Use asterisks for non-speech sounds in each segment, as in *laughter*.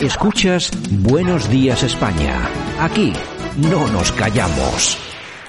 Escuchas Buenos Días España. Aquí no nos callamos.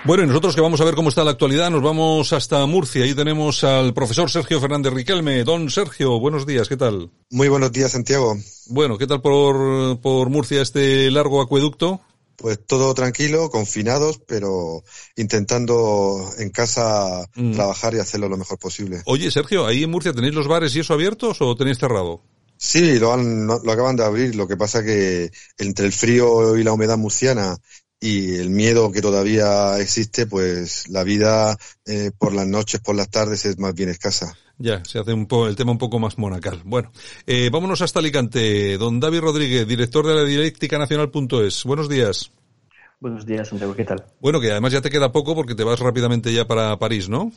Bueno, y nosotros que vamos a ver cómo está la actualidad, nos vamos hasta Murcia. Ahí tenemos al profesor Sergio Fernández Riquelme. Don Sergio, buenos días, ¿qué tal? Muy buenos días, Santiago. Bueno, ¿qué tal por, por Murcia este largo acueducto? Pues todo tranquilo, confinados, pero intentando en casa mm. trabajar y hacerlo lo mejor posible. Oye, Sergio, ¿ahí en Murcia tenéis los bares y eso abiertos o tenéis cerrado? Sí, lo, han, lo acaban de abrir. Lo que pasa que entre el frío y la humedad murciana y el miedo que todavía existe, pues la vida eh, por las noches, por las tardes es más bien escasa. Ya, se hace un poco, el tema un poco más monacal. Bueno, eh, vámonos hasta Alicante. Don David Rodríguez, director de la Dialéctica Nacional.es. Buenos días. Buenos días, Santiago, ¿qué tal? Bueno, que además ya te queda poco porque te vas rápidamente ya para París, ¿no?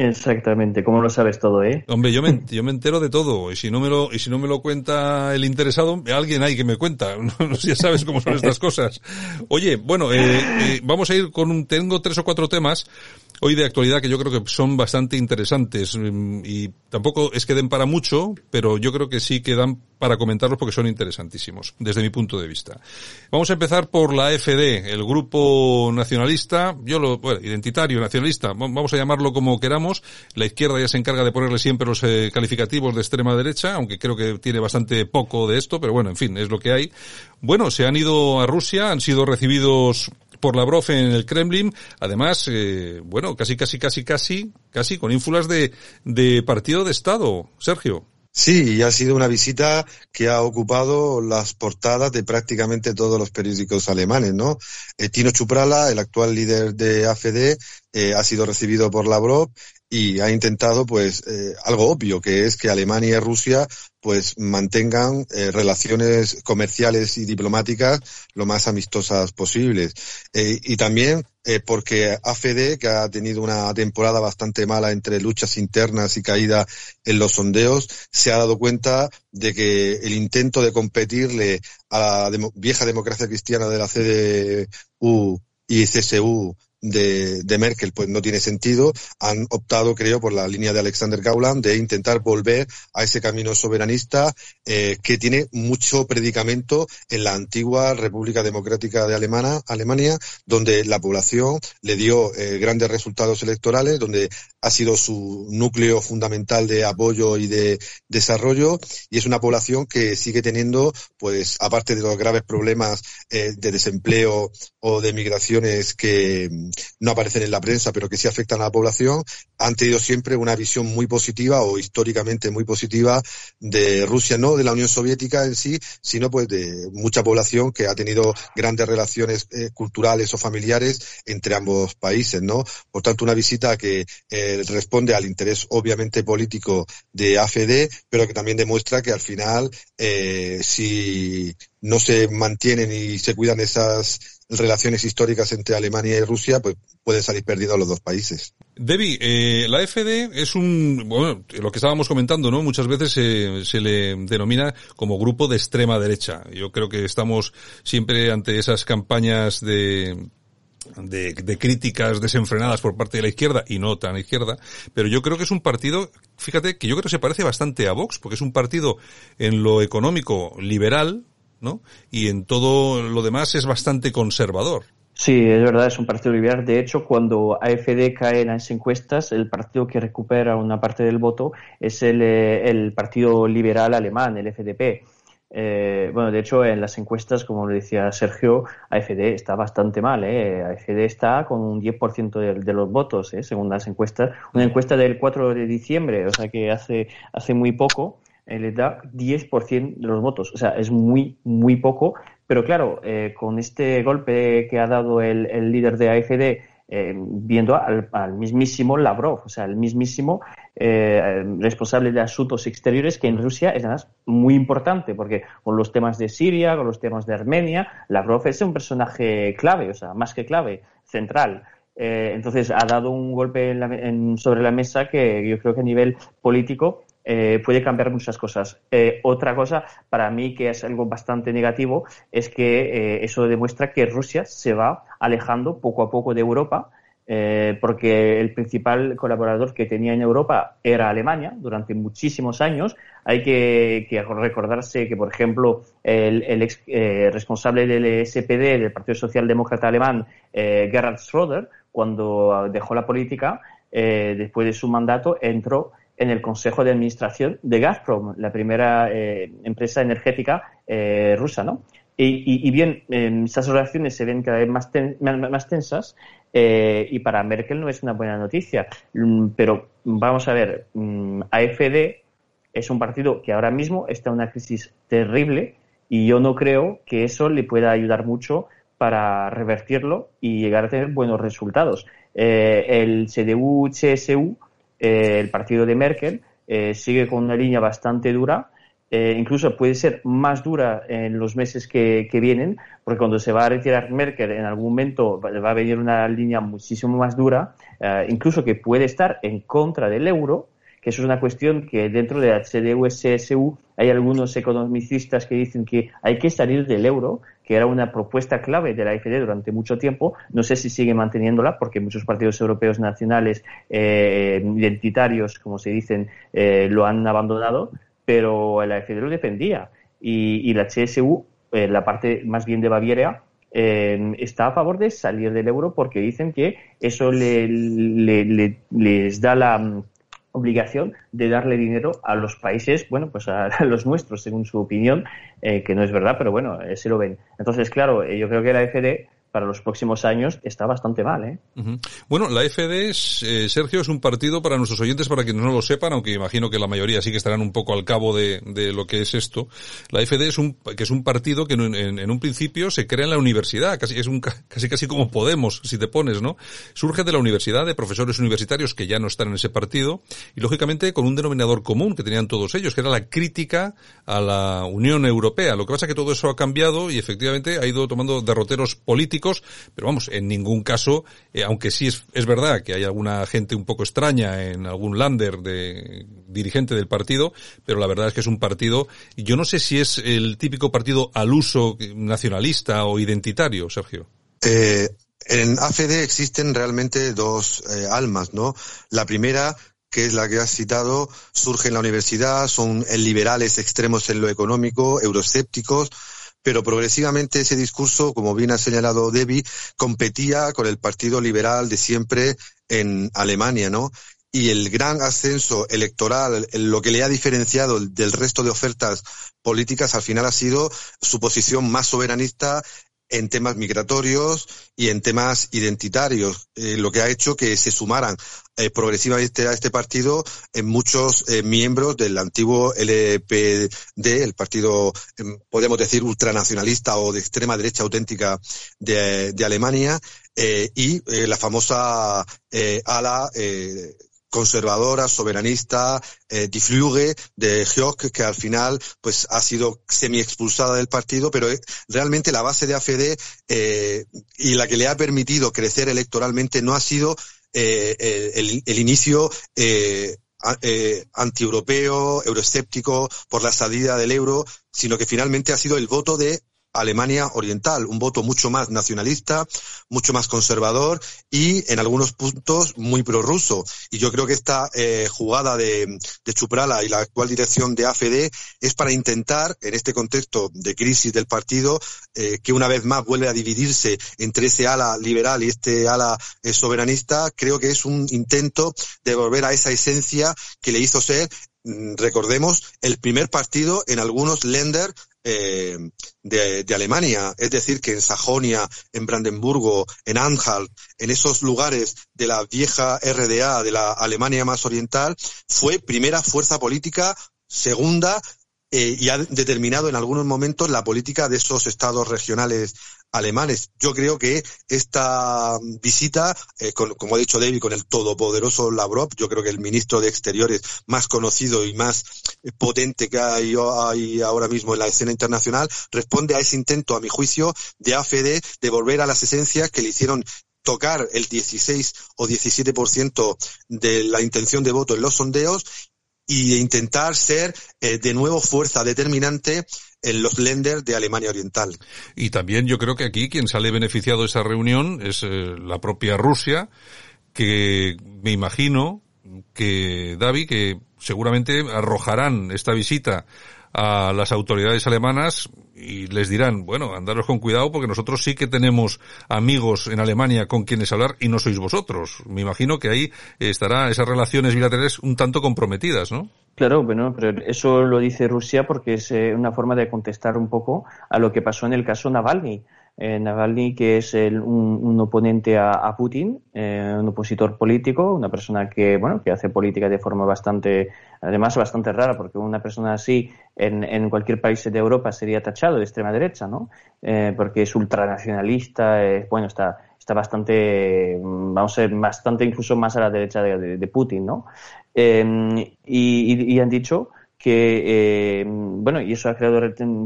Exactamente, ¿cómo lo sabes todo, eh? Hombre, yo me, *laughs* yo me entero de todo, y si no me lo, y si no me lo cuenta el interesado, alguien hay que me cuenta, *laughs* ya sabes cómo son estas cosas. Oye, bueno, eh, eh, vamos a ir con un, tengo tres o cuatro temas hoy de actualidad que yo creo que son bastante interesantes mm, y tampoco es que den para mucho, pero yo creo que sí que dan para comentarlos porque son interesantísimos desde mi punto de vista. Vamos a empezar por la FD, el grupo nacionalista, yo lo, bueno, identitario, nacionalista, vamos a llamarlo como queramos. La izquierda ya se encarga de ponerle siempre los eh, calificativos de extrema derecha, aunque creo que tiene bastante poco de esto, pero bueno, en fin, es lo que hay. Bueno, se han ido a Rusia, han sido recibidos por Lavrov en el Kremlin, además, eh, bueno, casi, casi, casi, casi, casi con ínfulas de, de partido de Estado. Sergio. Sí, y ha sido una visita que ha ocupado las portadas de prácticamente todos los periódicos alemanes, ¿no? Eh, Tino Chuprala, el actual líder de AFD, eh, ha sido recibido por Lavrov y ha intentado pues eh, algo obvio que es que Alemania y Rusia pues mantengan eh, relaciones comerciales y diplomáticas lo más amistosas posibles. Eh, y también porque AFD que ha tenido una temporada bastante mala entre luchas internas y caída en los sondeos se ha dado cuenta de que el intento de competirle a la vieja democracia cristiana de la CDU y CSU de, de, Merkel pues no tiene sentido. Han optado, creo, por la línea de Alexander Gauland de intentar volver a ese camino soberanista eh, que tiene mucho predicamento en la antigua República Democrática de Alemania, Alemania donde la población le dio eh, grandes resultados electorales, donde ha sido su núcleo fundamental de apoyo y de desarrollo y es una población que sigue teniendo, pues, aparte de los graves problemas eh, de desempleo o de migraciones que no aparecen en la prensa, pero que sí afectan a la población, han tenido siempre una visión muy positiva o históricamente muy positiva de Rusia, no de la Unión Soviética en sí, sino pues de mucha población que ha tenido grandes relaciones eh, culturales o familiares entre ambos países, ¿no? Por tanto, una visita que eh, responde al interés obviamente político de AFD, pero que también demuestra que al final, eh, si no se mantienen y se cuidan esas relaciones históricas entre Alemania y Rusia, pues pueden salir perdidos los dos países. Debbie, eh, la FD es un, bueno, lo que estábamos comentando, ¿no? Muchas veces se le denomina como grupo de extrema derecha. Yo creo que estamos siempre ante esas campañas de, de, de, críticas desenfrenadas por parte de la izquierda y no tan izquierda, pero yo creo que es un partido, fíjate, que yo creo que se parece bastante a Vox, porque es un partido en lo económico liberal, ¿no? Y en todo lo demás es bastante conservador. Sí, es verdad, es un partido liberal. De hecho, cuando AFD cae en las encuestas, el partido que recupera una parte del voto es el, eh, Partido Liberal Alemán, el FDP. Eh, bueno, de hecho, en las encuestas, como le decía Sergio, AFD está bastante mal. ¿eh? AFD está con un 10% de, de, los votos, ¿eh? según las encuestas. Una encuesta del 4 de diciembre, o sea que hace, hace muy poco. Eh, le da 10% de los votos. O sea, es muy, muy poco. Pero claro, eh, con este golpe que ha dado el, el líder de AFD, eh, viendo al, mismísimo Lavrov, o sea, el mismísimo responsable de asuntos exteriores, que en Rusia es además muy importante, porque con los temas de Siria, con los temas de Armenia, Lavrov es un personaje clave, o sea, más que clave, central. Entonces ha dado un golpe en la, en, sobre la mesa que yo creo que a nivel político eh, puede cambiar muchas cosas. Eh, otra cosa, para mí, que es algo bastante negativo, es que eh, eso demuestra que Rusia se va alejando poco a poco de Europa eh, porque el principal colaborador que tenía en Europa era Alemania durante muchísimos años. Hay que, recordarse que, por ejemplo, el, ex eh, responsable del SPD, del Partido Socialdemócrata Alemán, eh, Gerhard Schröder, cuando dejó la política, después de su mandato, entró en el Consejo de Administración de Gazprom, la primera empresa energética rusa, ¿no? Y, bien, estas relaciones se ven cada vez más, más tensas eh, y para Merkel no es una buena noticia. Mm, pero vamos a ver, mm, AFD es un partido que ahora mismo está en una crisis terrible y yo no creo que eso le pueda ayudar mucho para revertirlo y llegar a tener buenos resultados. Eh, el CDU-CSU, eh, el partido de Merkel, sigue con una línea bastante dura eh, incluso puede ser más dura en los meses que, vienen, porque cuando se va a retirar Merkel en algún momento va a venir una línea muchísimo más dura, eh, incluso que puede estar en contra del euro, eso es una cuestión que dentro de la CDU-CSU hay algunos economicistas que dicen que hay que salir del euro, que era una propuesta clave de la FD durante mucho tiempo. No sé si sigue manteniéndola, porque muchos partidos europeos nacionales eh, identitarios, como se dicen, lo han abandonado pero la FD lo defendía y, la CSU, eh, la parte más bien de Baviera, eh, está a favor de salir del euro porque dicen que eso les da la obligación de darle dinero a los países, bueno, pues *laughs* a, los nuestros, según su opinión, eh, que no es verdad, pero bueno, se lo ven. Entonces, claro, yo creo que la FD para los próximos años está bastante mal. ¿eh? Bueno, la FD, es, eh, Sergio, es un partido para nuestros oyentes, para quienes no lo sepan, aunque imagino que la mayoría sí que estarán un poco al cabo de, de lo que es esto. La FD es un, que es un partido que en, en, un principio se crea en la universidad, casi, es un, casi casi como Podemos, si te pones, ¿no? Surge de la universidad, de profesores universitarios que ya no están en ese partido, y lógicamente con un denominador común que tenían todos ellos, que era la crítica a la Unión Europea. Lo que pasa es que todo eso ha cambiado y efectivamente ha ido tomando derroteros políticos pero vamos, en ningún caso, eh, aunque sí es, es verdad que hay alguna gente un poco extraña en algún lander de dirigente del partido, pero la verdad es que es un partido, yo no sé si es el típico partido al uso nacionalista o identitario, Sergio. Eh, en AFD existen realmente dos eh, almas, ¿no? La primera que es la que has citado, surge en la universidad, son liberales extremos en lo económico, euroscépticos, pero progresivamente ese discurso, como bien ha señalado Debbie, competía con el Partido Liberal de siempre en Alemania, ¿no? Y el gran ascenso electoral, lo que le ha diferenciado del resto de ofertas políticas, al final ha sido su posición más soberanista en temas migratorios y en temas identitarios, eh, lo que ha hecho que se sumaran eh, progresivamente a este partido en muchos eh, miembros del antiguo LPD, el partido, em, podemos decir, ultranacionalista o de extrema derecha auténtica de, de Alemania, y la famosa ala conservadora, soberanista, eh, de Georg, que al final pues ha sido semi expulsada del partido, pero eh, realmente la base de AFD eh, y la que le ha permitido crecer electoralmente no ha sido eh, el, el, inicio eh, antieuropeo, euroescéptico por la salida del euro, sino que finalmente ha sido el voto de Alemania Oriental, un voto mucho más nacionalista, mucho más conservador y en algunos puntos muy prorruso. Y yo creo que esta eh, jugada de, de, Chuprala y la actual dirección de AFD es para intentar, en este contexto de crisis del partido, eh, que una vez más vuelve a dividirse entre ese ala liberal y este ala eh, soberanista, creo que es un intento de volver a esa esencia que le hizo ser mm, recordemos, el primer partido en algunos lenders eh, de, Alemania. Es decir, que en Sajonia, en Brandenburgo, en Anhalt, en esos lugares de la vieja RDA, de la Alemania más oriental, fue primera fuerza política, segunda, eh, y ha determinado en algunos momentos la política de esos estados regionales alemanes. Yo creo que esta visita, eh, como ha dicho David, con el todopoderoso Lavrov, yo creo que el ministro de Exteriores más conocido y más potente que hay, hay ahora mismo en la escena internacional, responde a ese intento, a mi juicio, de AFD de volver a las esencias que le hicieron tocar el 16 o 17% de la intención de voto en los sondeos y intentar ser eh, de nuevo fuerza determinante en los lenders de Alemania Oriental. Y también yo creo que aquí quien sale beneficiado de esa reunión es eh, la propia Rusia, que me imagino que, David, que seguramente arrojarán esta visita a las autoridades alemanas y les dirán, bueno, andaros con cuidado porque nosotros sí que tenemos amigos en Alemania con quienes hablar y no sois vosotros. Me imagino que ahí estará esas relaciones bilaterales un tanto comprometidas, ¿no? Claro, bueno, pero eso lo dice Rusia porque es eh, una forma de contestar un poco a lo que pasó en el caso Navalny. Eh, Navalny, que es un, oponente a, Putin, eh, un opositor político, una persona que, bueno, que hace política de forma bastante, además bastante rara, porque una persona así en, en cualquier país de Europa sería tachado de extrema derecha, ¿no? Eh, porque es ultranacionalista, bueno, está, está bastante, vamos a ver, bastante incluso más a la derecha de, Putin, ¿no? y han dicho que, eh, bueno, y eso ha creado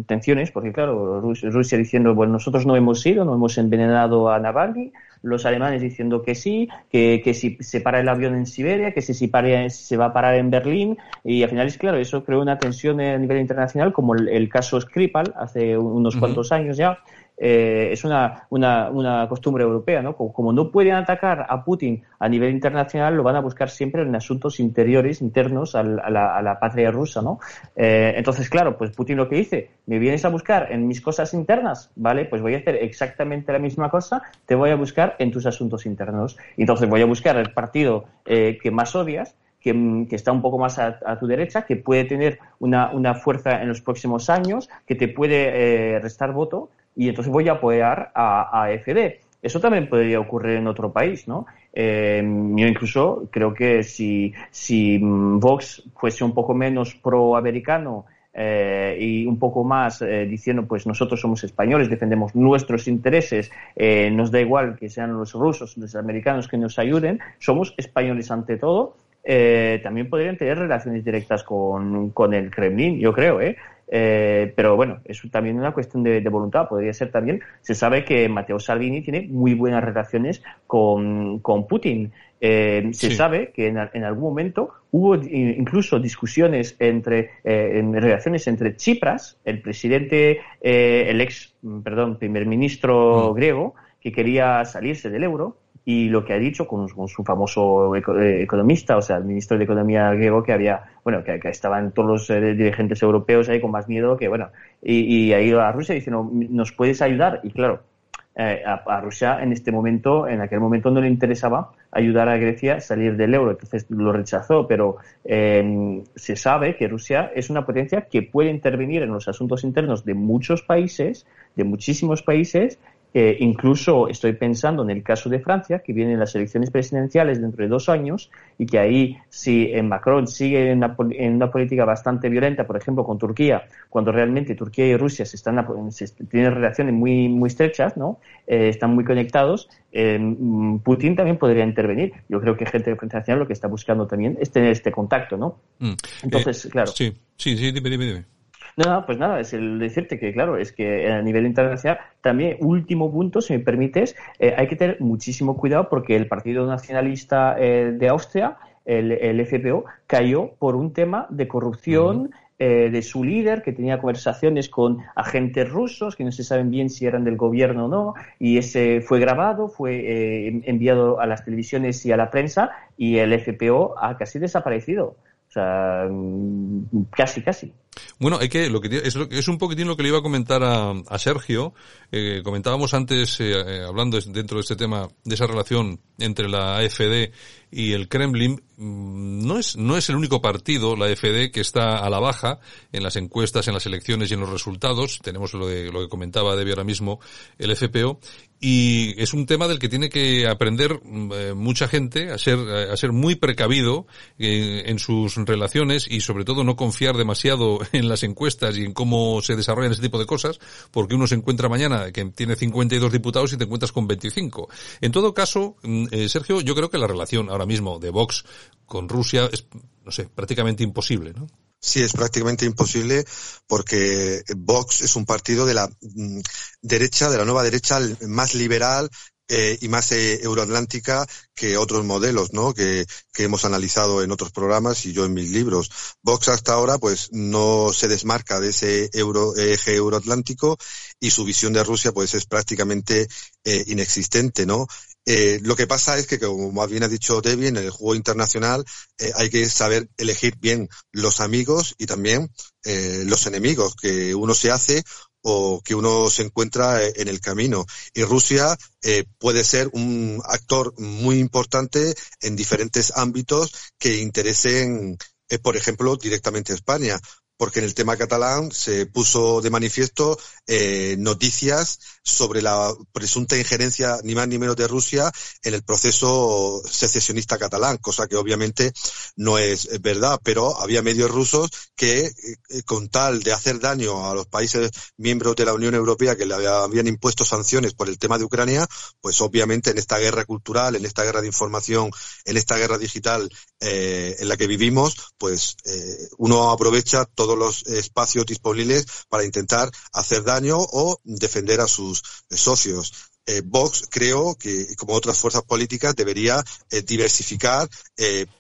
tensiones, porque claro, Rusia diciendo, bueno, nosotros no hemos ido, no hemos envenenado a Navalny, los alemanes diciendo que sí, que, que si se para el avión en Siberia, que si, si, se va a parar en Berlín, y al final es claro, eso creó una tensión a nivel internacional, como el, caso Skripal hace unos cuantos años ya, eh, es una, una, costumbre europea, ¿no? Como, no pueden atacar a Putin a nivel internacional, lo van a buscar siempre en asuntos interiores, internos a la, a la, patria rusa, ¿no? Eh, entonces, claro, pues Putin lo que dice, me vienes a buscar en mis cosas internas, ¿vale? Pues voy a hacer exactamente la misma cosa, te voy a buscar en tus asuntos internos. Entonces voy a buscar el partido eh, que más odias, que, que, está un poco más a, tu derecha, que puede tener una, una, fuerza en los próximos años, que te puede restar voto, y entonces voy a apoyar a, a FD. Eso también podría ocurrir en otro país, ¿no? Eh, yo incluso creo que si, si Vox fuese un poco menos proamericano eh, y un poco más eh, diciendo, pues nosotros somos españoles, defendemos nuestros intereses, nos da igual que sean los rusos, los americanos que nos ayuden, somos españoles ante todo, también podrían tener relaciones directas con, con el Kremlin, yo creo, ¿eh? Eh, pero bueno, es también una cuestión de, voluntad. Podría ser también, se sabe que Matteo Salvini tiene muy buenas relaciones con, con Putin. Eh, se sabe que en, en, algún momento hubo incluso discusiones entre, eh, en relaciones entre Chipras, el presidente, eh, el ex, perdón, primer ministro mm. griego, que quería salirse del euro, y lo que ha dicho con, su famoso eh, economista, o sea, el ministro de Economía griego que había, bueno, que, estaban todos los eh, dirigentes europeos ahí con más miedo que, bueno, y, y ha ido a Rusia diciendo, ¿nos puedes ayudar? Y claro, eh, a, Rusia en este momento, en aquel momento no le interesaba ayudar a Grecia a salir del euro, entonces lo rechazó, pero se sabe que Rusia es una potencia que puede intervenir en los asuntos internos de muchos países, de muchísimos países, eh, incluso estoy pensando en el caso de Francia, que vienen las elecciones presidenciales dentro de dos años y que ahí, si Macron sigue en una, política bastante violenta, por ejemplo, con Turquía, cuando realmente Turquía y Rusia se están, tienen relaciones muy, muy estrechas, ¿no? Eh, están muy conectados, eh, Putin también podría intervenir. Yo creo que gente de Frente Nacional lo que está buscando también es tener este contacto, ¿no? Mm. Entonces, claro. Sí, sí, sí, dime, dime, dime. No, pues nada, es el decirte que, claro, es que a nivel internacional, también, último punto, si me permites, eh, hay que tener muchísimo cuidado porque el Partido Nacionalista eh, de Austria, el, el, FPO, cayó por un tema de corrupción. Eh, de su líder, que tenía conversaciones con agentes rusos, que no se saben bien si eran del gobierno o no, y ese fue grabado, fue enviado a las televisiones y a la prensa, y el FPO ha casi desaparecido. O sea, mm, casi, casi. Bueno, hay que, lo que es, es un poquitín lo que le iba a comentar a, Sergio. Eh, comentábamos antes, eh, eh, hablando dentro de este tema, de esa relación entre la AFD y el Kremlin. Mm, no es, no es el único partido, la AFD, que está a la baja en las encuestas, en las elecciones y en los resultados. Tenemos lo, de, lo que comentaba Debbie ahora mismo, el FPO. Y es un tema del que tiene que aprender mm, mucha gente a ser, a ser muy precavido en sus relaciones y sobre todo no confiar demasiado *laughs* en las encuestas y en cómo se desarrollan ese tipo de cosas, porque uno se encuentra mañana que tiene 52 diputados y te encuentras con 25. En todo caso, mm, eh, Sergio, yo creo que la relación ahora mismo de Vox con Rusia es, no sé, prácticamente imposible, ¿no? Sí, es prácticamente imposible porque Vox es un partido de la mm, derecha, de la nueva derecha más liberal eh, y más eh, euroatlántica que otros modelos, ¿no? Que, que hemos analizado en otros programas y yo en mis libros. Vox hasta ahora, pues, no se desmarca de ese euro, eje euroatlántico y su visión de Rusia, pues, es prácticamente eh, inexistente, ¿no? Eh, lo que pasa es que, como más bien ha dicho Debbie, en el juego internacional hay que saber elegir bien los amigos y también los enemigos que uno se hace o que uno se encuentra en el camino. Y Rusia puede ser un actor muy importante en diferentes ámbitos que interesen, por ejemplo, directamente a España porque en el tema catalán se puso de manifiesto eh, noticias sobre la presunta injerencia ni más ni menos de Rusia en el proceso secesionista catalán, cosa que obviamente no es verdad, pero había medios rusos que eh, con tal de hacer daño a los países miembros de la Unión Europea que le habían impuesto sanciones por el tema de Ucrania, pues obviamente en esta guerra cultural, en esta guerra de información, en esta guerra digital eh, en la que vivimos, pues uno aprovecha todo los espacios disponibles para intentar hacer daño o defender a sus eh, socios. Eh, Vox creo que, como otras fuerzas políticas, debería eh, diversificar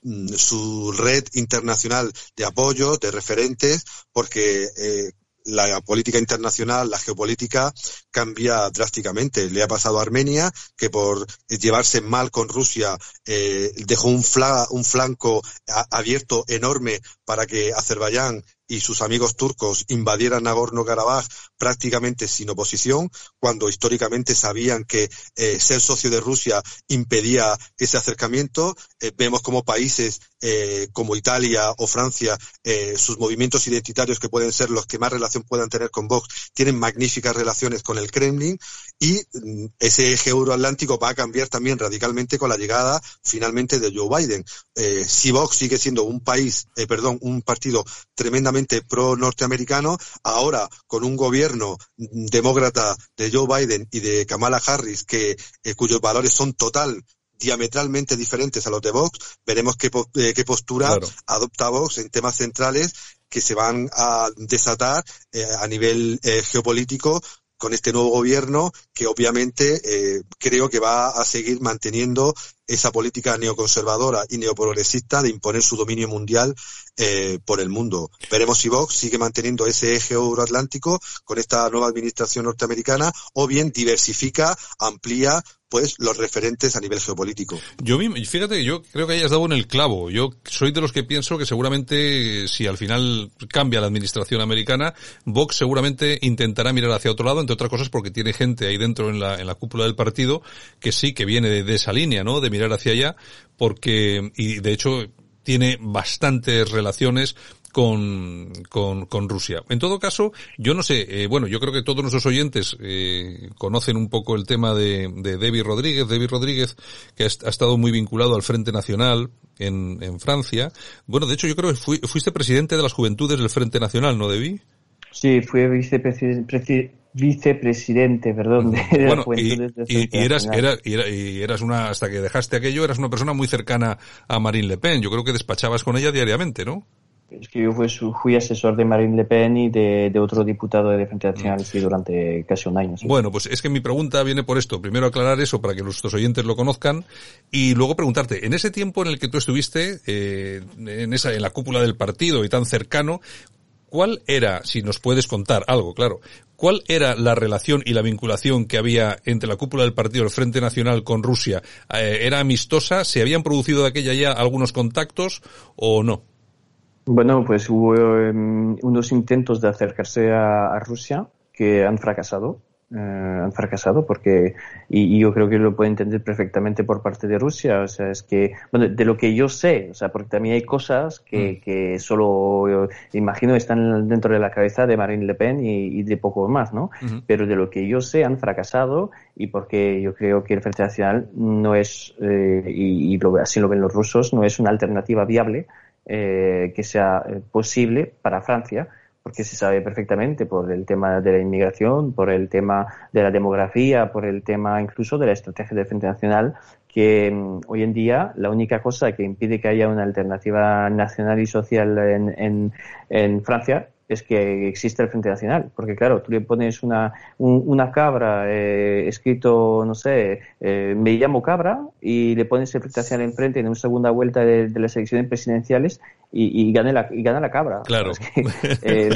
mm, su red internacional de apoyo, de referentes, porque la política internacional, la geopolítica cambia drásticamente. Le ha pasado a Armenia, que por llevarse mal con Rusia dejó un, un flanco abierto enorme para que Azerbaiyán y sus amigos turcos invadieran Nagorno-Karabaj prácticamente sin oposición, cuando históricamente sabían que eh, ser socio de Rusia impedía ese acercamiento. Eh, vemos como países eh, como Italia o Francia, sus movimientos identitarios que pueden ser los que más relación puedan tener con Vox, tienen magníficas relaciones con el Kremlin y mm, ese eje euroatlántico va a cambiar también radicalmente con la llegada finalmente de Joe Biden. si Vox sigue siendo un país, perdón, un partido tremendamente pro norteamericano, ahora con un gobierno demócrata de Joe Biden y de Kamala Harris, que eh, cuyos valores son total diametralmente diferentes a los de Vox, veremos qué, eh, qué postura adopta Vox en temas centrales que se van a desatar eh, a nivel geopolítico con este nuevo gobierno que obviamente creo que va a seguir manteniendo esa política neoconservadora y neoprogresista de imponer su dominio mundial eh, por el mundo. Veremos si Vox sigue manteniendo ese eje euroatlántico con esta nueva administración norteamericana o bien diversifica, amplía pues los referentes a nivel geopolítico. Yo fíjate, yo creo que hayas dado en el clavo. Yo soy de los que pienso que seguramente si al final cambia la administración americana, Vox seguramente intentará mirar hacia otro lado, entre otras cosas porque tiene gente ahí dentro en la, en la cúpula del partido que sí que viene de esa línea, ¿no? De mirar hacia allá, porque, y de hecho tiene bastantes relaciones con, con, con, Rusia. En todo caso, yo no sé, eh, bueno, yo creo que todos nuestros oyentes eh, conocen un poco el tema de, de Debbie Rodríguez, Debbie Rodríguez, que ha, estado muy vinculado al Frente Nacional en, en Francia. Bueno, de hecho, yo creo que fuiste presidente de las Juventudes del Frente Nacional, ¿no, Debbie? Sí, fui vicepresidente vicepresidente, perdón, de bueno, y, y, eras, era, y, eras una, hasta que dejaste aquello, eras una persona muy cercana a Marine Le Pen. Yo creo que despachabas con ella diariamente, ¿no? Es que yo fui, fui asesor de Marine Le Pen y de, otro diputado de Frente Nacional sí, durante casi un año. Bueno, pues es que mi pregunta viene por esto. Primero aclarar eso para que nuestros oyentes lo conozcan y luego preguntarte, en ese tiempo en el que tú estuviste, eh, en esa, en la cúpula del partido y tan cercano, ¿cuál era, si nos puedes contar algo, claro, cuál era la relación y la vinculación que había entre la cúpula del partido del Frente Nacional con Rusia? Eh, ¿Era amistosa? ¿Se habían producido de aquella ya algunos contactos o no? Bueno, pues hubo em, unos intentos de acercarse a Rusia que han fracasado eh, han fracasado porque y, yo creo que lo puede entender perfectamente por parte de Rusia. O sea es que bueno de lo que yo sé o sea porque también hay cosas que, mm. que solo imagino están dentro de la cabeza de Marine Le Pen y, de poco más no pero de lo que yo sé han fracasado y porque yo creo que el Frente Nacional no es eh, y, así lo ven los rusos no es una alternativa viable eh, que sea posible para Francia porque se sabe perfectamente por el tema de la inmigración, por el tema de la demografía, por el tema incluso de la estrategia de Frente Nacional, que mm, hoy en día la única cosa que impide que haya una alternativa nacional y social en, en Francia es que existe el Frente Nacional. Porque claro, tú le pones una, una cabra eh, escrito, no sé, eh, me llamo cabra y le pones el Frente Nacional enfrente en una segunda vuelta de, las elecciones presidenciales y, y, gane la, y gana la cabra. Claro. *laughs* Eh,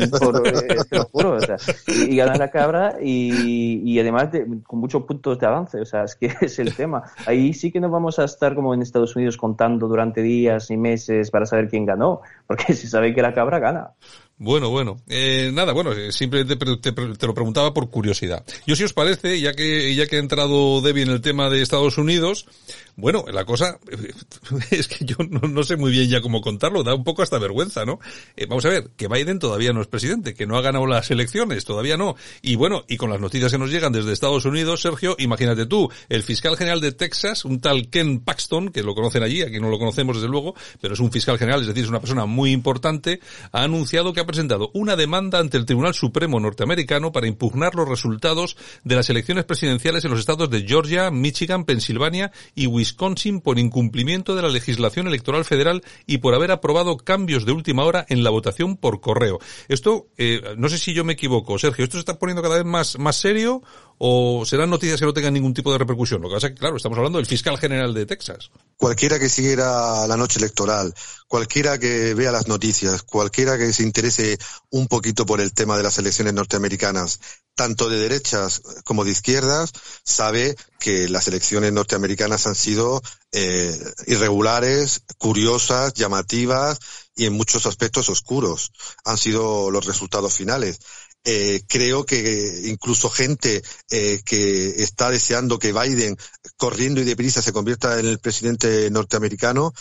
te lo juro. O sea, y, gana la cabra y, y además con muchos puntos de avance. O sea, es que *laughs* es el tema. Ahí sí que no vamos a estar como en Estados Unidos contando durante días y meses para saber quién ganó, porque si sabe que la cabra gana. Bueno, bueno. Eh, nada, bueno, eh, simplemente te, lo preguntaba por curiosidad. Yo si os parece, ya que, ya que ha entrado Debbie en el tema de Estados Unidos, bueno, la cosa *laughs* es que yo no, sé muy bien ya cómo contarlo, da un poco hasta vergüenza, ¿no? Eh, vamos a ver, que Biden todavía no es presidente, que no ha ganado las elecciones, todavía no. Y bueno, y con las noticias que nos llegan desde Estados Unidos, Sergio, imagínate tú, el fiscal general de Texas, un tal Ken Paxton, que lo conocen allí, aquí no lo conocemos desde luego, pero es un fiscal general, es decir, es una persona muy importante, ha anunciado que ha presentado una demanda ante el Tribunal Supremo norteamericano para impugnar los resultados de las elecciones presidenciales en los estados de Georgia, Michigan, Pensilvania y Wisconsin por incumplimiento de la legislación electoral federal y por haber aprobado cambios de última hora en la votación por correo. Esto, eh, no sé si yo me equivoco, Sergio, ¿esto se está poniendo cada vez más, más serio o serán noticias que no tengan ningún tipo de repercusión? Lo que pasa es que, claro, estamos hablando del fiscal general de Texas. Cualquiera que siguiera la noche electoral, cualquiera que vea las noticias, cualquiera que se interese un poquito por el tema de las elecciones norteamericanas, tanto de derechas como de izquierdas, sabe que las elecciones norteamericanas han sido eh, irregulares, curiosas, llamativas y en muchos aspectos oscuros. Han sido los resultados finales. Eh, creo que incluso gente eh, que está deseando que Biden, corriendo y deprisa, se convierta en el presidente norteamericano,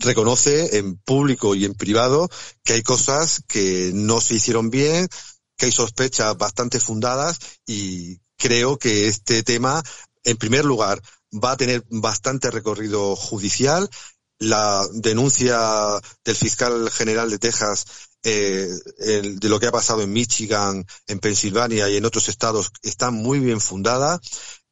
reconoce en público y en privado que hay cosas que no se hicieron bien, que hay sospechas bastante fundadas y creo que este tema, en primer lugar, va a tener bastante recorrido judicial. La denuncia del fiscal general de Texas eh, de lo que ha pasado en Michigan, en Pensilvania y en otros estados está muy bien fundada.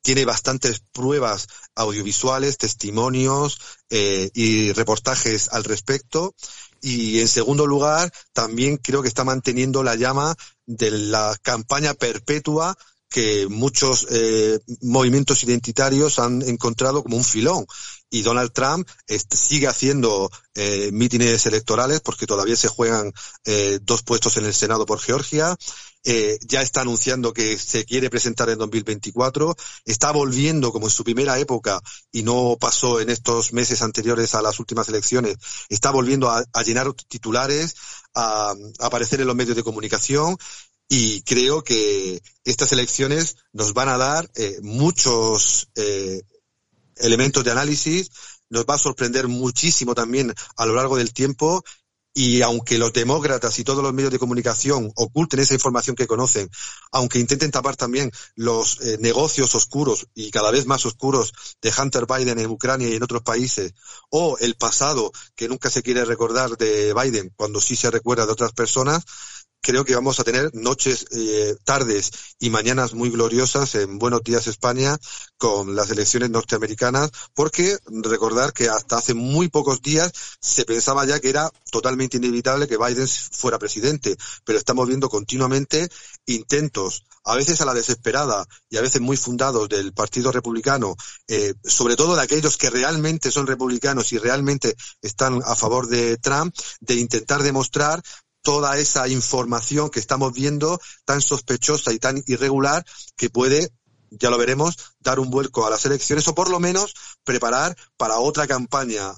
Tiene bastantes pruebas audiovisuales, testimonios eh, y reportajes al respecto. Y en segundo lugar, también creo que está manteniendo la llama de la campaña perpetua que muchos eh, movimientos identitarios han encontrado como un filón y Donald Trump sigue haciendo eh, mítines electorales porque todavía se juegan eh, dos puestos en el Senado por Georgia. Eh, ya está anunciando que se quiere presentar en 2024. Está volviendo como en su primera época y no pasó en estos meses anteriores a las últimas elecciones. Está volviendo a, llenar titulares, a, aparecer en los medios de comunicación y creo que estas elecciones nos van a dar eh, muchos eh, elementos de análisis, nos va a sorprender muchísimo también a lo largo del tiempo y aunque los demócratas y todos los medios de comunicación oculten esa información que conocen, aunque intenten tapar también los eh, negocios oscuros y cada vez más oscuros de Hunter Biden en Ucrania y en otros países, o el pasado que nunca se quiere recordar de Biden cuando sí se recuerda de otras personas, creo que vamos a tener noches, eh, tardes y mañanas muy gloriosas en Buenos Días España con las elecciones norteamericanas, porque recordar que hasta hace muy pocos días se pensaba ya que era totalmente inevitable que Biden fuera presidente, pero estamos viendo continuamente intentos, a veces a la desesperada y a veces muy fundados del Partido Republicano, eh, sobre todo de aquellos que realmente son republicanos y realmente están a favor de Trump, de intentar demostrar toda esa información que estamos viendo tan sospechosa y tan irregular que puede ya lo veremos, dar un vuelco a las elecciones o por lo menos preparar para otra campaña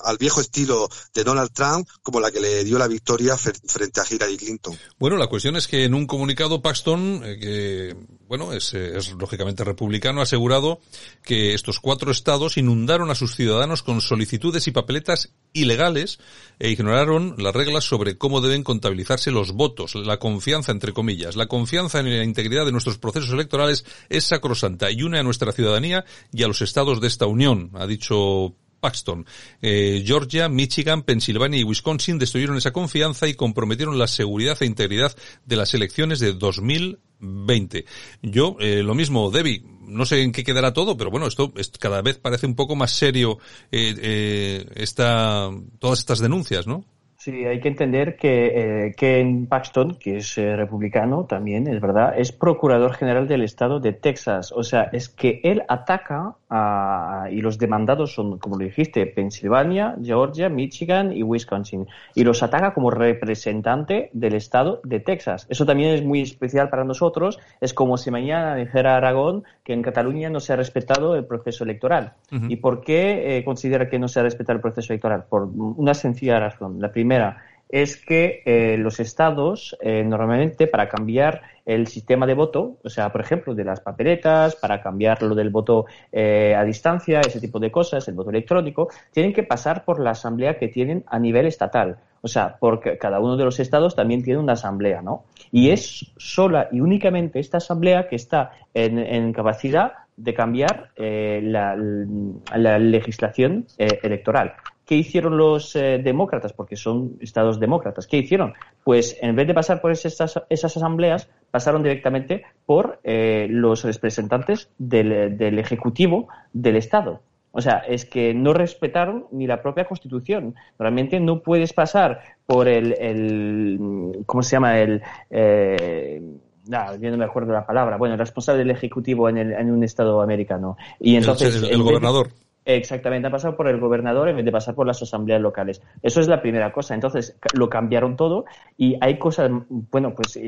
al viejo estilo de Donald Trump como la que le dio la victoria frente a Hillary Clinton. Bueno, la cuestión es que en un comunicado Paxton, eh, que bueno, es, es, lógicamente republicano, ha asegurado que estos cuatro estados inundaron a sus ciudadanos con solicitudes y papeletas ilegales e ignoraron las reglas sobre cómo deben contabilizarse los votos, la confianza entre comillas. La confianza en la integridad de nuestros procesos electorales es sacrosanta y une a nuestra ciudadanía y a los estados de esta Unión, ha dicho Paxton. Eh, Georgia, Michigan, Pensilvania y Wisconsin destruyeron esa confianza y comprometieron la seguridad e integridad de las elecciones de 2020. Yo, eh, lo mismo, Debbie, no sé en qué quedará todo, pero bueno, esto cada vez parece un poco más serio eh, esta, todas estas denuncias, ¿no? Sí, hay que entender que eh, Ken Paxton, que es eh, republicano también, es verdad, es procurador general del estado de Texas. O sea, es que él ataca a, y los demandados son, como lo dijiste, Pensilvania, Georgia, Michigan y Wisconsin. Y los ataca como representante del estado de Texas. Eso también es muy especial para nosotros. Es como si mañana dijera Aragón que en Cataluña no se ha respetado el proceso electoral. ¿Y por qué eh, considera que no se ha respetado el proceso electoral? Por una sencilla razón. La primera primera es que eh, los estados eh, normalmente para cambiar el sistema de voto, o sea, por ejemplo, de las papeletas, para cambiar lo del voto eh, a distancia, ese tipo de cosas, el voto electrónico, tienen que pasar por la asamblea que tienen a nivel estatal. O sea, porque cada uno de los estados también tiene una asamblea, ¿no? Y es sola y únicamente esta asamblea que está en, capacidad de cambiar la, la, legislación electoral. ¿Qué hicieron los eh, demócratas? Porque son estados demócratas. ¿Qué hicieron? Pues en vez de pasar por esas, asambleas, pasaron directamente por eh, los representantes del, Ejecutivo del Estado. O sea, es que no respetaron ni la propia Constitución. Realmente no puedes pasar por el, ¿cómo se llama? El, eh, yo no me acuerdo la palabra. Bueno, el responsable del Ejecutivo en, un Estado americano. Y entonces, el gobernador. Exactamente, ha pasado por el gobernador en vez de pasar por las asambleas locales. Eso es la primera cosa. Entonces lo cambiaron todo y hay cosas, bueno, pues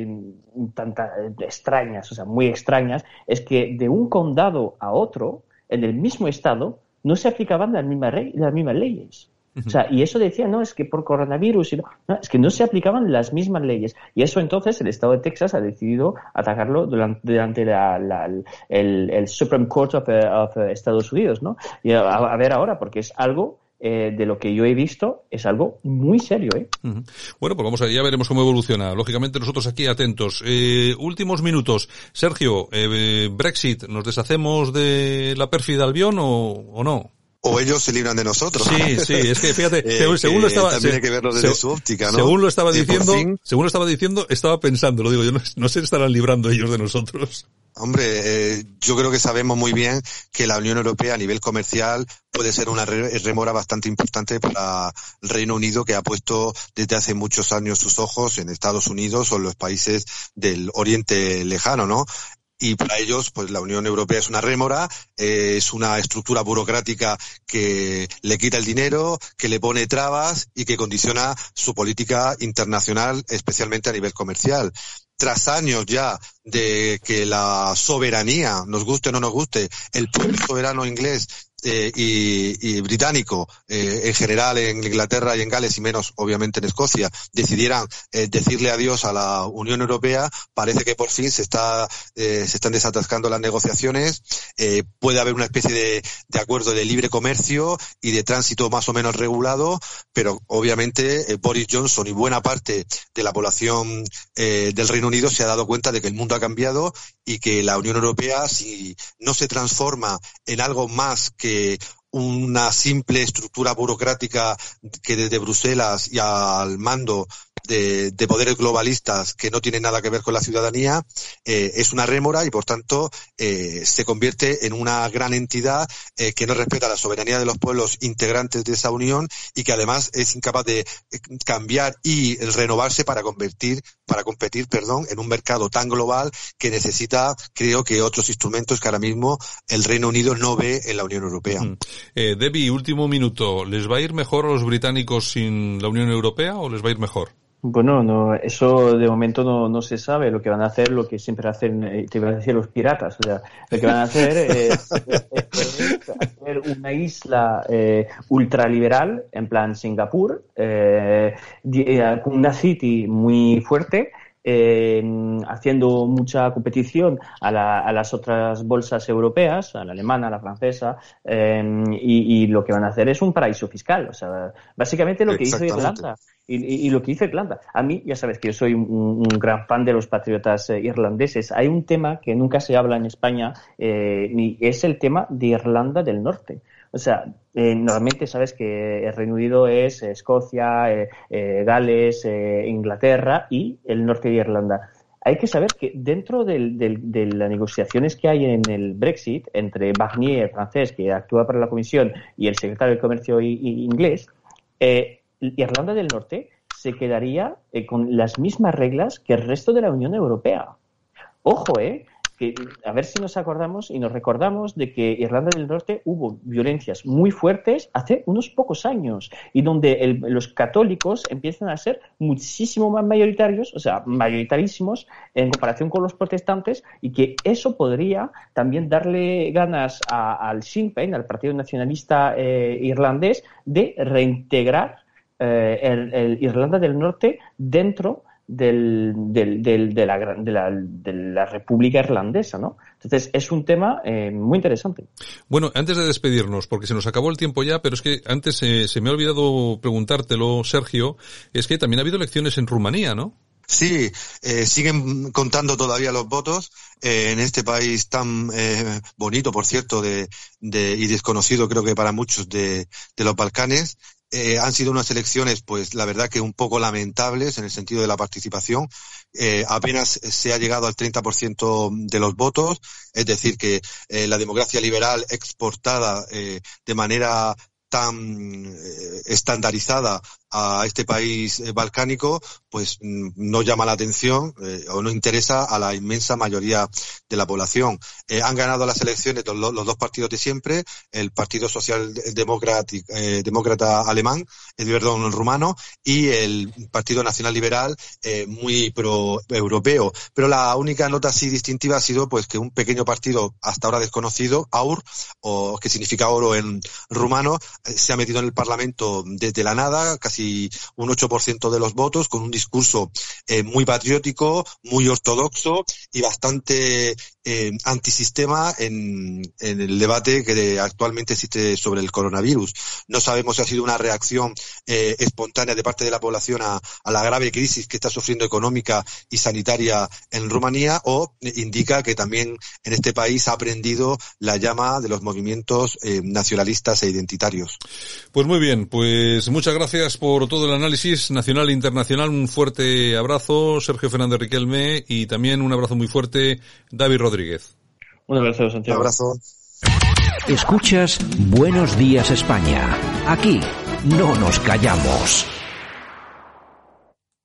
tantas extrañas, o sea, muy extrañas, es que de un condado a otro, en el mismo estado, no se aplicaban las mismas, las mismas leyes. O sea, y eso decía, no, es que por coronavirus, y no, es que no se aplicaban las mismas leyes. Y eso entonces el Estado de Texas ha decidido atacarlo durante, el, Supreme Court of, eh, Estados Unidos, ¿no? Y a, ver ahora, porque es algo eh, de lo que yo he visto es algo muy serio. ¿eh? Bueno, pues vamos a ya veremos cómo evoluciona. Lógicamente nosotros aquí atentos. Eh, últimos minutos. Sergio, eh, Brexit, ¿nos deshacemos de la pérfida Albión o, o no? O ellos se libran de nosotros. Sí, sí, es que fíjate, *laughs* eh, según, lo estaba, también hay que verlo desde su óptica, ¿no? Según lo estaba diciendo, según lo estaba diciendo, estaba pensando, lo digo, yo no, no se estarán librando ellos de nosotros. Hombre, eh, yo creo que sabemos muy bien que la Unión Europea a nivel comercial puede ser una remora bastante importante para el Reino Unido que ha puesto desde hace muchos años sus ojos en Estados Unidos o en los países del Oriente Lejano, ¿no? Y para ellos pues la Unión Europea es una rémora, eh, es una estructura burocrática que le quita el dinero, que le pone trabas y que condiciona su política internacional, especialmente a nivel comercial. Tras años ya de que la soberanía, nos guste o no nos guste, el pueblo soberano inglés eh, y, británico eh, en general en Inglaterra y en Gales y menos obviamente en Escocia decidieran eh, decirle adiós a la Unión Europea parece que por fin se está se están desatascando las negociaciones puede haber una especie de, de, acuerdo de libre comercio y de tránsito más o menos regulado pero obviamente Boris Johnson y buena parte de la población del Reino Unido se ha dado cuenta de que el mundo ha cambiado y que la Unión Europea si no se transforma en algo más que una simple estructura burocrática que desde Bruselas y al mando de, poderes globalistas que no tienen nada que ver con la ciudadanía, eh, es una rémora y por tanto eh, se convierte en una gran entidad eh, que no respeta la soberanía de los pueblos integrantes de esa unión y que además es incapaz de cambiar y renovarse para convertir, para competir, perdón, en un mercado tan global que necesita, creo que otros instrumentos que ahora mismo el Reino Unido no ve en la Unión Europea. Mm. Debbie, último minuto. ¿Les va a ir mejor a los británicos sin la Unión Europea o les va a ir mejor? Bueno, no, eso de momento no, no se sabe. Lo que van a hacer, lo que siempre hacen, eh, te iba a decir los piratas. O sea, lo que van a hacer es, hacer una isla eh, ultraliberal, en plan Singapur, eh, eh una city muy fuerte, haciendo mucha competición a, la, a, las otras bolsas europeas, a la alemana, a la francesa, y, y, lo que van a hacer es un paraíso fiscal. O sea, básicamente lo que hizo Irlanda. Y, lo que dice Irlanda. A mí, ya sabes que yo soy un, gran fan de los patriotas eh, irlandeses. Hay un tema que nunca se habla en España eh, y es el tema de Irlanda del Norte. O sea, eh, normalmente sabes que el Reino Unido es Escocia, Gales, Inglaterra y el norte de Irlanda. Hay que saber que dentro de las negociaciones que hay en el Brexit entre Barnier, francés, que actúa para la Comisión, y el secretario de Comercio inglés, Irlanda del Norte se quedaría eh, con las mismas reglas que el resto de la Unión Europea. Ojo, ¿eh? Que a ver si nos acordamos y nos recordamos de que Irlanda del Norte hubo violencias muy fuertes hace unos pocos años y donde los católicos empiezan a ser muchísimo más mayoritarios, o sea, mayoritarísimos en comparación con los protestantes y que eso podría también darle ganas al Sinn Féin, al Partido Nacionalista eh, Irlandés, de reintegrar eh, el Irlanda del Norte dentro del, del, de, la, de, la, de, la, República Irlandesa, ¿no? Entonces es un tema eh, muy interesante. Bueno, antes de despedirnos, porque se nos acabó el tiempo ya, pero es que antes eh, se me ha olvidado preguntártelo, Sergio, es que también ha habido elecciones en Rumanía, ¿no? Sí, eh, siguen contando todavía los votos eh, en este país tan eh, bonito, por cierto, de, de, y desconocido creo que para muchos de, de los Balcanes. Eh, han sido unas elecciones, pues la verdad que un poco lamentables en el sentido de la participación. Eh, apenas se ha llegado al 30% de los votos, es decir, que eh, la democracia liberal exportada eh, de manera tan eh, estandarizada a este país eh, balcánico, pues mm, no llama la atención eh, o no interesa a la inmensa mayoría de la población. Eh, han ganado las elecciones los, dos partidos de siempre, el Partido Social eh, Demócrata Alemán, el perdón, el rumano, y el Partido Nacional Liberal, muy pro-europeo. Pero la única nota así distintiva ha sido pues que un pequeño partido hasta ahora desconocido, AUR, o que significa oro en rumano, se ha metido en el Parlamento desde la nada, casi un 8% de los votos, con un discurso eh, muy patriótico, muy ortodoxo y bastante eh, antisistema en, en, el debate que actualmente existe sobre el coronavirus. No sabemos si ha sido una reacción eh, espontánea de parte de la población a, a, la grave crisis que está sufriendo económica y sanitaria en Rumanía o indica que también en este país ha aprendido la llama de los movimientos eh, nacionalistas e identitarios. Pues muy bien, pues muchas gracias por todo el análisis nacional e internacional. Un fuerte abrazo, Sergio Fernández Riquelme, y también un abrazo muy fuerte, David Rodríguez. Un abrazo, Santiago. Un abrazo. Escuchas Buenos Días España. Aquí no nos callamos.